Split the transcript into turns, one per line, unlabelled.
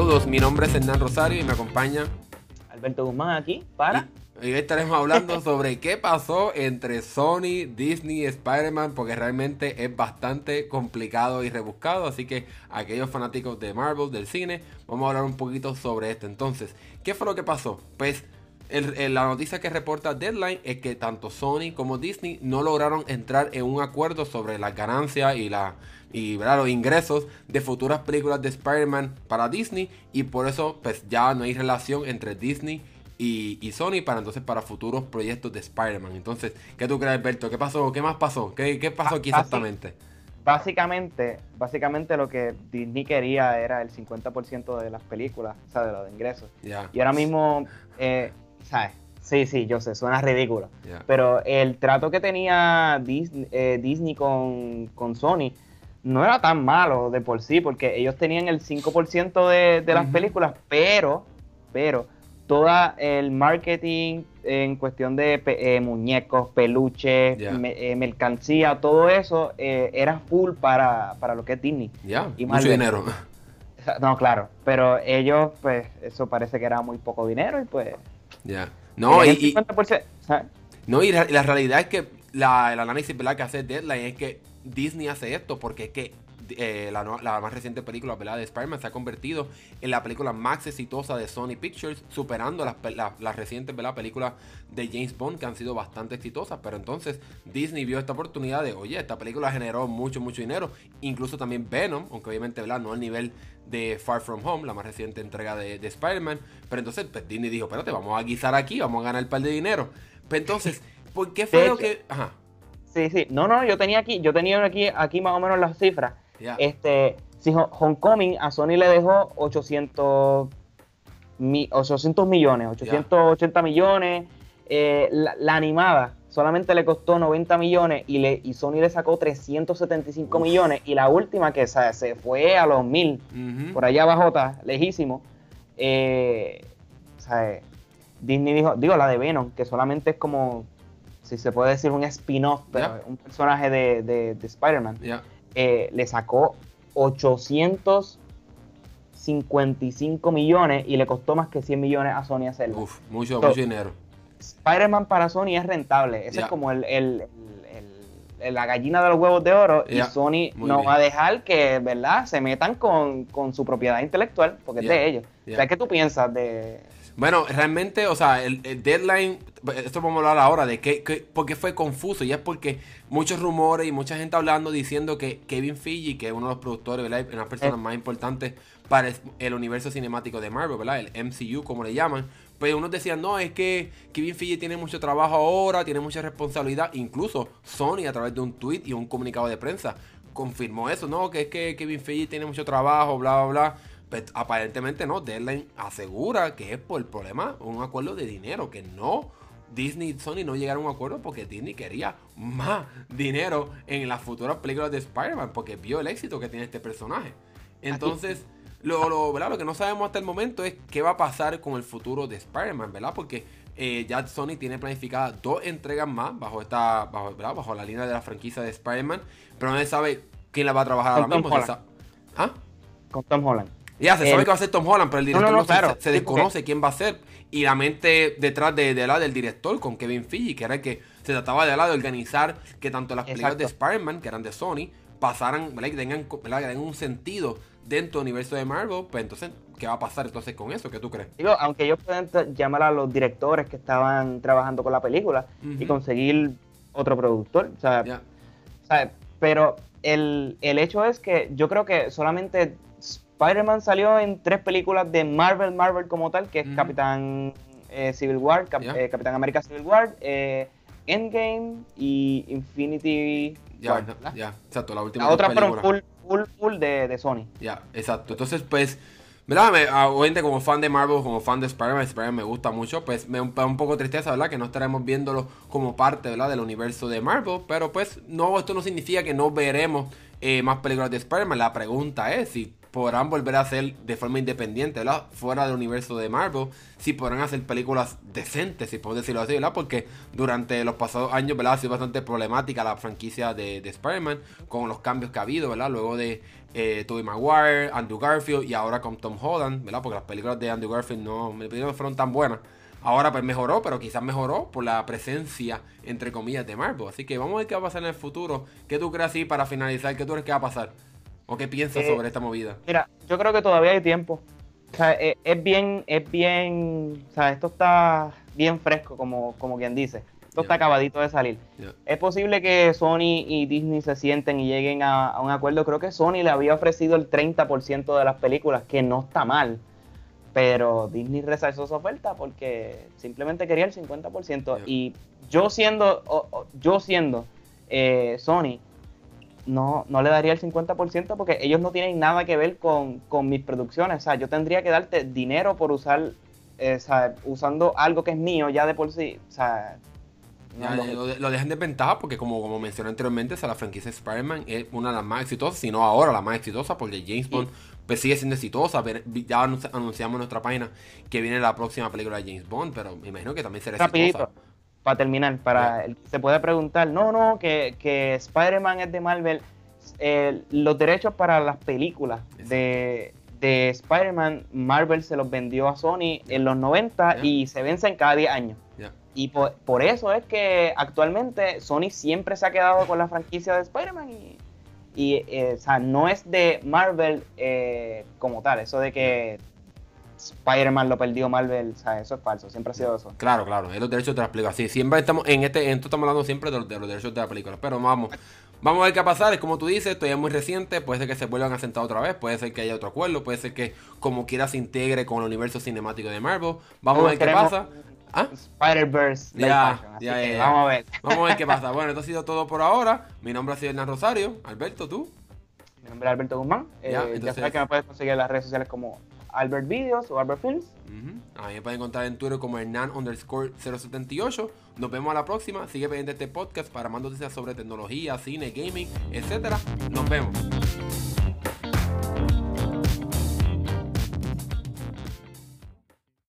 Saludos, mi nombre es Hernán Rosario y me acompaña
Alberto Guzmán aquí para...
Y hoy estaremos hablando sobre qué pasó entre Sony, Disney y Spider-Man, porque realmente es bastante complicado y rebuscado. Así que aquellos fanáticos de Marvel, del cine, vamos a hablar un poquito sobre esto. Entonces, ¿qué fue lo que pasó? Pues la noticia que reporta Deadline es que tanto Sony como Disney no lograron entrar en un acuerdo sobre las ganancias y, la, y los ingresos de futuras películas de Spider-Man para Disney. Y por eso pues ya no hay relación entre Disney y, Sony para entonces para futuros proyectos de Spider-Man. Entonces, ¿qué tú crees, Alberto? ¿Qué pasó? ¿Qué más pasó? ¿Qué, qué pasó aquí exactamente?
Básicamente, básicamente lo que Disney quería era el 50% de las películas, o sea, de los ingresos. Y ahora mismo, eh, ¿sabes? Sí, sí, yo sé, suena ridículo. Pero el trato que tenía Disney, eh, Disney con, con, Sony no era tan malo de por sí, porque ellos tenían el 5% de, de las películas, pero, pero todo el marketing en cuestión de eh, muñecos, peluches, eh, mercancía, todo eso eh, era full para, lo que es Disney.
Ya, mucho dinero.
No, claro, pero ellos, pues, eso parece que era muy poco dinero y pues...
Ya. No, y, no, y la, realidad es que la, el análisis que hace Deadline es que Disney hace esto porque es que eh, la, más reciente película de Spider-Man se ha convertido en la película más exitosa de Sony Pictures, superando las, las recientes películas de James Bond que han sido bastante exitosas. Pero entonces Disney vio esta oportunidad de, oye, esta película generó mucho, mucho dinero. Incluso también Venom, aunque obviamente no al nivel de Far From Home, la más reciente entrega de, Spider-Man. Pero entonces pues, Disney dijo, espérate, vamos a guisar aquí, vamos a ganar el par de dinero. Pero entonces, ¿por qué fue lo que...? Ajá.
Sí, sí. No, no, yo tenía aquí, yo tenía aquí, aquí más o menos las cifras. Este, si Homecoming a Sony le dejó 800, 800 millones, 880 millones. Eh, la, animada solamente le costó 90 millones y, le, y Sony le sacó 375 millones. Y la última que se fue a los mil, por allá abajo está, lejísimo. Eh, Disney dijo, digo la de Venom, que solamente es como, si se puede decir, un spin-off, un personaje de, de, Spider-Man. Eh, le sacó 855 millones y le costó más que 100 millones a Sony hacerlo.
Uf, mucho, mucho dinero.
Spider-Man para Sony es rentable. Ese es como el, la gallina de los huevos de oro. Y Sony no va a dejar que, ¿verdad?, se metan con, su propiedad intelectual, porque es de ellos. ¿qué tú piensas de,
bueno, realmente, o sea, el, deadline, esto vamos a hablar ahora de qué, qué, fue confuso. Y es porque muchos rumores y mucha gente hablando diciendo que Kevin Feige, que es uno de los productores, ¿verdad? Una de las personas más importantes para el universo cinemático de Marvel, ¿verdad? El MCU, como le llaman. Pues unos decían, no, es que Kevin Feige tiene mucho trabajo ahora, tiene mucha responsabilidad. Incluso Sony, a través de un tweet y un comunicado de prensa, confirmó eso, ¿no? Que es que Kevin Feige tiene mucho trabajo, bla, bla, bla. Pues, aparentemente no, Deadline asegura que es por el problema, un acuerdo de dinero, que no Disney y Sony no llegaron a un acuerdo porque Disney quería más dinero en las futuras películas de Spider-Man porque vio el éxito que tiene este personaje. Entonces, lo, lo, lo que no sabemos hasta el momento es qué va a pasar con el futuro de Spider-Man, ¿verdad? Porque eh, ya Sony tiene planificadas dos entregas más bajo esta bajo, bajo la línea de la franquicia de Spider-Man, pero no se sabe quién la va a trabajar ahora mismo.
¿Ah? Con Tom Holland.
Ya, se sabe que va a ser Tom Holland, pero el director no, se, desconoce quién va a ser. Y la mente detrás de, la del director con Kevin Feige, que era el que se trataba de, la de organizar que tanto las películas de Spider-Man, que eran de Sony, pasaran, Que tengan, un sentido dentro del universo de Marvel. Pues entonces, ¿qué va a pasar entonces con eso? ¿Qué tú crees?
Digo, aunque ellos pueden llamar a los directores que estaban trabajando con la película y conseguir otro productor. O sea, pero el, el hecho es que yo creo que solamente Spider-Man salió en tres películas de Marvel, Marvel como tal, que es Capitán eh, Civil War, eh, Capitán América Civil War, eh, Endgame y Infinity
ya, Ya, exacto, la última.
La otra fueron full, full, full de, de Sony.
Ya, exacto. Entonces, pues, ¿verdad? Me, ah, obviamente como fan de Marvel, como fan de Spider-Man, Spider-Man me gusta mucho, pues me da un poco tristeza, ¿verdad? Que no estaremos viéndolo como parte, ¿verdad? Del universo de Marvel, pero pues no, esto no significa que no veremos más películas de Spider-Man. La pregunta es si podrán volver a hacer de forma independiente, ¿verdad? Fuera del universo de Marvel, si podrán hacer películas decentes, si puedo decirlo así, ¿verdad? Porque durante los pasados años, ¿verdad? Ha sido bastante problemática la franquicia de, de Spider-Man con los cambios que ha habido, ¿verdad? Luego de eh, Tobey Maguire, Andrew Garfield y ahora con Tom Holland, ¿verdad? Porque las películas de Andrew Garfield no, no fueron tan buenas. Ahora pues mejoró, pero quizás mejoró por la presencia, entre comillas, de Marvel. Así que vamos a ver qué va a pasar en el futuro. ¿Qué tú crees así para finalizar? ¿Qué tú crees que va a pasar? ¿O qué piensas eh, sobre esta movida?
Mira, yo creo que todavía hay tiempo. O sea, eh, es, bien, es bien, o sea, esto está bien fresco, como, como quien dice. Esto está acabadito de salir. Es posible que Sony y Disney se sienten y lleguen a, a, un acuerdo. Creo que Sony le había ofrecido el 30% de las películas, que no está mal. Pero Disney rechazó su oferta porque simplemente quería el 50%. Y yo siendo, yo siendo eh, Sony, no, no le daría el 50% porque ellos no tienen nada que ver con, mis producciones. O sea, yo tendría que darte dinero por usar, eh, usando algo que es mío ya de por sí. O sea,
lo, dejan de ventaja porque como, como mencioné anteriormente, o la franquicia Spider-Man es una de las más exitosas, si no ahora la más exitosa, porque James Bond pues, sigue siendo exitosa. Ya anunciamos en nuestra página que viene la próxima película de James Bond, pero me imagino que también será exitosa.
Para terminar, para se puede preguntar, no, no, que, que Spider-Man es de Marvel. Eh, los derechos para las películas de, de Spider-Man, Marvel se los vendió a Sony en los 90 y se vencen cada 10 años. Y por, eso es que actualmente Sony siempre se ha quedado con la franquicia de Spider-Man y, eh, o sea, no es de Marvel eh, como tal, eso de que Spider-Man lo perdió Marvel, o sea, eso es falso, siempre ha sido eso.
Claro, claro, es los derechos de la película. Sí, siempre estamos, en este, en esto estamos hablando siempre de los, derechos de la película, pero vamos. Vamos a ver qué va a pasar, es como tú dices, esto ya es muy reciente, puede ser que se vuelvan a sentar otra vez, puede ser que haya otro acuerdo, puede ser que como quiera se integre con el universo cinemático de Marvel. Vamos a ver qué pasa.
¿Ah? Spider-Verse.
Ya, ya, Vamos a ver. Vamos a ver qué pasa. Bueno, esto ha sido todo por ahora. Mi nombre ha sido Hernán Rosario. Alberto, ¿tú?
Mi nombre es Alberto Guzmán. Ya, eh, sabes que me puedes conseguir en las redes sociales como Albert Videos o Albert Films.
Mí me pueden encontrar en Twitter como Hernán underscore 078. Nos vemos a la próxima. Sigue pendiente este podcast para más noticias sobre tecnología, cine, gaming, etc. Nos vemos.